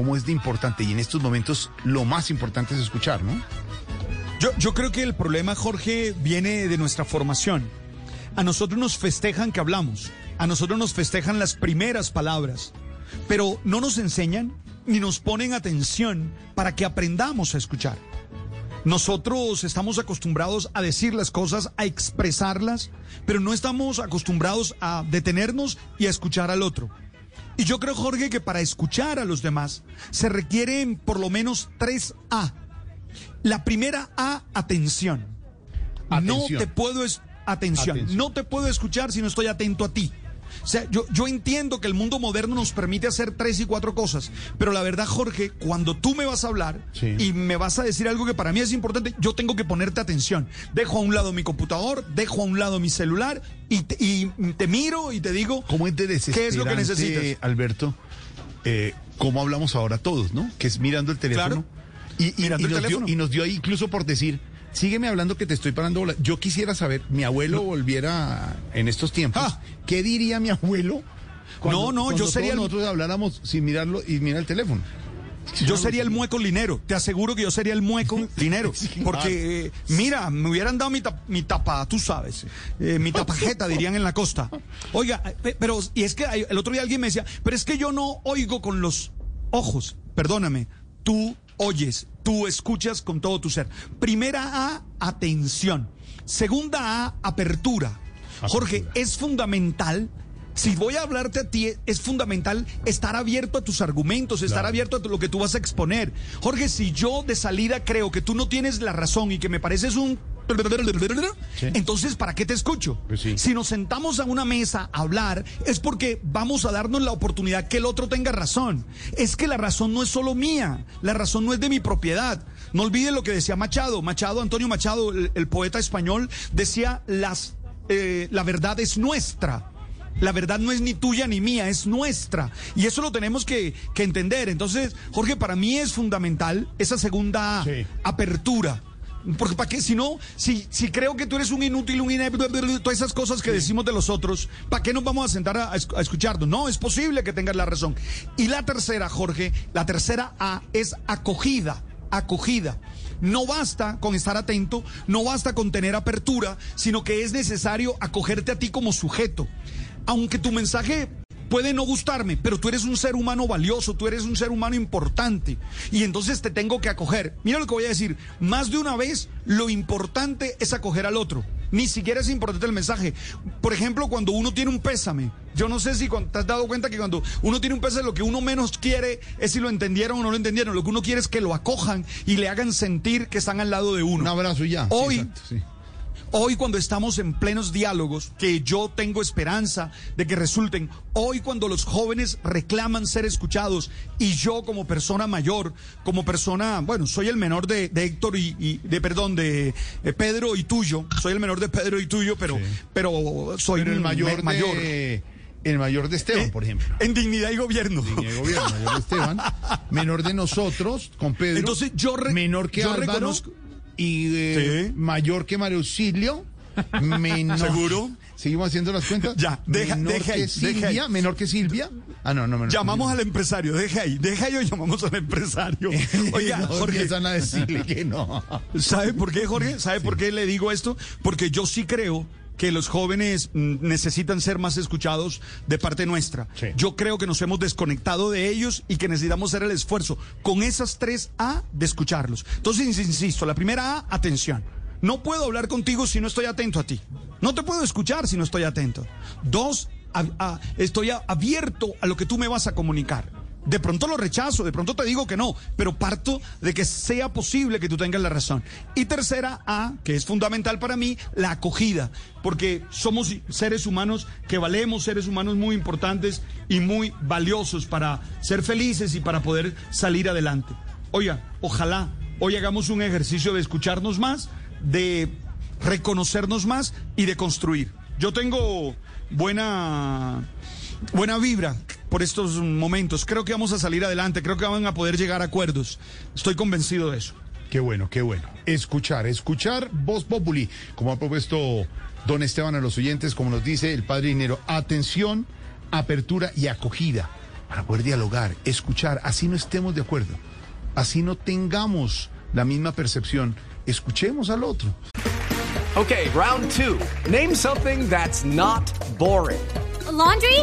Cómo es de importante y en estos momentos lo más importante es escuchar, ¿no? Yo, yo creo que el problema, Jorge, viene de nuestra formación. A nosotros nos festejan que hablamos, a nosotros nos festejan las primeras palabras, pero no nos enseñan ni nos ponen atención para que aprendamos a escuchar. Nosotros estamos acostumbrados a decir las cosas, a expresarlas, pero no estamos acostumbrados a detenernos y a escuchar al otro. Y yo creo, Jorge, que para escuchar a los demás se requieren por lo menos tres A. La primera A, atención. No te puedo es atención. Atención. No te puedo escuchar si no estoy atento a ti. O sea, yo, yo entiendo que el mundo moderno nos permite hacer tres y cuatro cosas, pero la verdad, Jorge, cuando tú me vas a hablar Sí. y me vas a decir algo que para mí es importante, yo tengo que ponerte atención. Dejo a un lado mi computador, dejo a un lado mi celular y te, y te miro y te digo ¿Cómo es qué es lo que necesitas. Alberto? Eh, ¿Cómo hablamos ahora todos, no? Que es mirando el teléfono. Claro. Y, y- Mirando y el nos teléfono. Dio, y nos dio ahí incluso por decir, sígueme hablando que te estoy parando bola. Yo quisiera saber, mi abuelo volviera en estos tiempos, Ah. ¿qué diría mi abuelo? No, no, yo sería todos el- nosotros habláramos sin mirarlo y mirar el teléfono. Yo sería el mueco linero, te aseguro que yo sería el mueco linero, porque eh, mira, me hubieran dado mi, tap- mi tapa, tú sabes, eh, mi tapajeta dirían en la costa. Oiga, eh, pe- pero y es que el otro día alguien me decía, pero es que yo no oigo con los ojos, perdóname, tú oyes, tú escuchas con todo tu ser. Primera A, atención. Segunda A, apertura. Jorge, es fundamental si voy a hablarte a ti, es fundamental estar abierto a tus argumentos, estar Claro. abierto a lo que tú vas a exponer. Jorge, si yo de salida creo que tú no tienes la razón y que me pareces un... Sí. Entonces, ¿para qué te escucho? Pues sí. Si nos sentamos a una mesa a hablar, es porque vamos a darnos la oportunidad que el otro tenga razón. Es que la razón no es solo mía, la razón no es de mi propiedad. No olviden lo que decía Machado. Machado, Antonio Machado, el, el poeta español, decía, las, eh, la verdad es nuestra. La verdad no es ni tuya ni mía, es nuestra. Y eso lo tenemos que, que entender. Entonces, Jorge, para mí es fundamental esa segunda Sí. apertura. Porque para qué, si no, si, si creo que tú eres un inútil, un inepto, todas esas cosas que decimos de los otros, ¿para qué nos vamos a sentar a, a esc- a escucharnos? No, es posible que tengas la razón. Y la tercera, Jorge, la tercera A es acogida, acogida. No basta con estar atento, no basta con tener apertura, sino que es necesario acogerte a ti como sujeto. Aunque tu mensaje puede no gustarme, pero tú eres un ser humano valioso, tú eres un ser humano importante. Y entonces te tengo que acoger. Mira lo que voy a decir. Más de una vez, lo importante es acoger al otro. Ni siquiera es importante el mensaje. Por ejemplo, cuando uno tiene un pésame. Yo no sé si te has dado cuenta que cuando uno tiene un pésame, lo que uno menos quiere es si lo entendieron o no lo entendieron. Lo que uno quiere es que lo acojan y le hagan sentir que están al lado de uno. Un abrazo y ya. Sí, Hoy, exacto, sí. Hoy cuando estamos en plenos diálogos, que yo tengo esperanza de que resulten, hoy cuando los jóvenes reclaman ser escuchados y yo como persona mayor, como persona, bueno, soy el menor de, de Héctor y, y- de, perdón, de Pedro y tuyo, soy el menor de Pedro y tuyo, pero, Sí. pero soy Pero el mayor, me- de, el mayor de Esteban, Eh, por ejemplo. En dignidad y gobierno. Línea de gobierno, mayor de Esteban, menor de nosotros, con Pedro. Entonces, yo re- menor que yo Álvaro reconozco- y eh, Sí. mayor que Mario Auxilio. Menor, ¿Seguro? ¿Seguimos haciendo las cuentas? Ya, deja- menor deja que ahí, Silvia, menor que Silvia. Ah, no, no, menor Llamamos al empresario, deja ahí, deja ahí o llamamos al empresario. Oiga, No, Jorge, empiezan a decirle que no. ¿Sabe por qué, Jorge? ¿Sabe por qué le digo esto? Porque yo sí creo que los jóvenes mm, necesitan ser más escuchados de parte nuestra. Sí. Yo creo que nos hemos desconectado de ellos y que necesitamos hacer el esfuerzo con esas tres A de escucharlos. Entonces, insisto, la primera A, atención. No puedo hablar contigo si no estoy atento a ti. No te puedo escuchar si no estoy atento. Dos, a- a- estoy abierto a lo que tú me vas a comunicar. De pronto lo rechazo, de pronto te digo que no, pero parto de que sea posible que tú tengas la razón. Y tercera, A, que es fundamental para mí, la acogida, porque somos seres humanos que valemos, seres humanos muy importantes y muy valiosos para ser felices y para poder salir adelante. Oiga, ojalá hoy hagamos un ejercicio de escucharnos más, de reconocernos más y de construir. Yo tengo buena buena vibra por estos momentos. Creo que vamos a salir adelante, creo que van a poder llegar a acuerdos. Estoy convencido de eso. Qué bueno, qué bueno. Escuchar, escuchar Voz Populi, como ha propuesto don Esteban a los oyentes, como nos dice el padre dinero, atención, apertura y acogida para poder dialogar, escuchar, así no estemos de acuerdo, así no tengamos la misma percepción, escuchemos al otro. Okay, round two. Name something that's not boring. A laundry?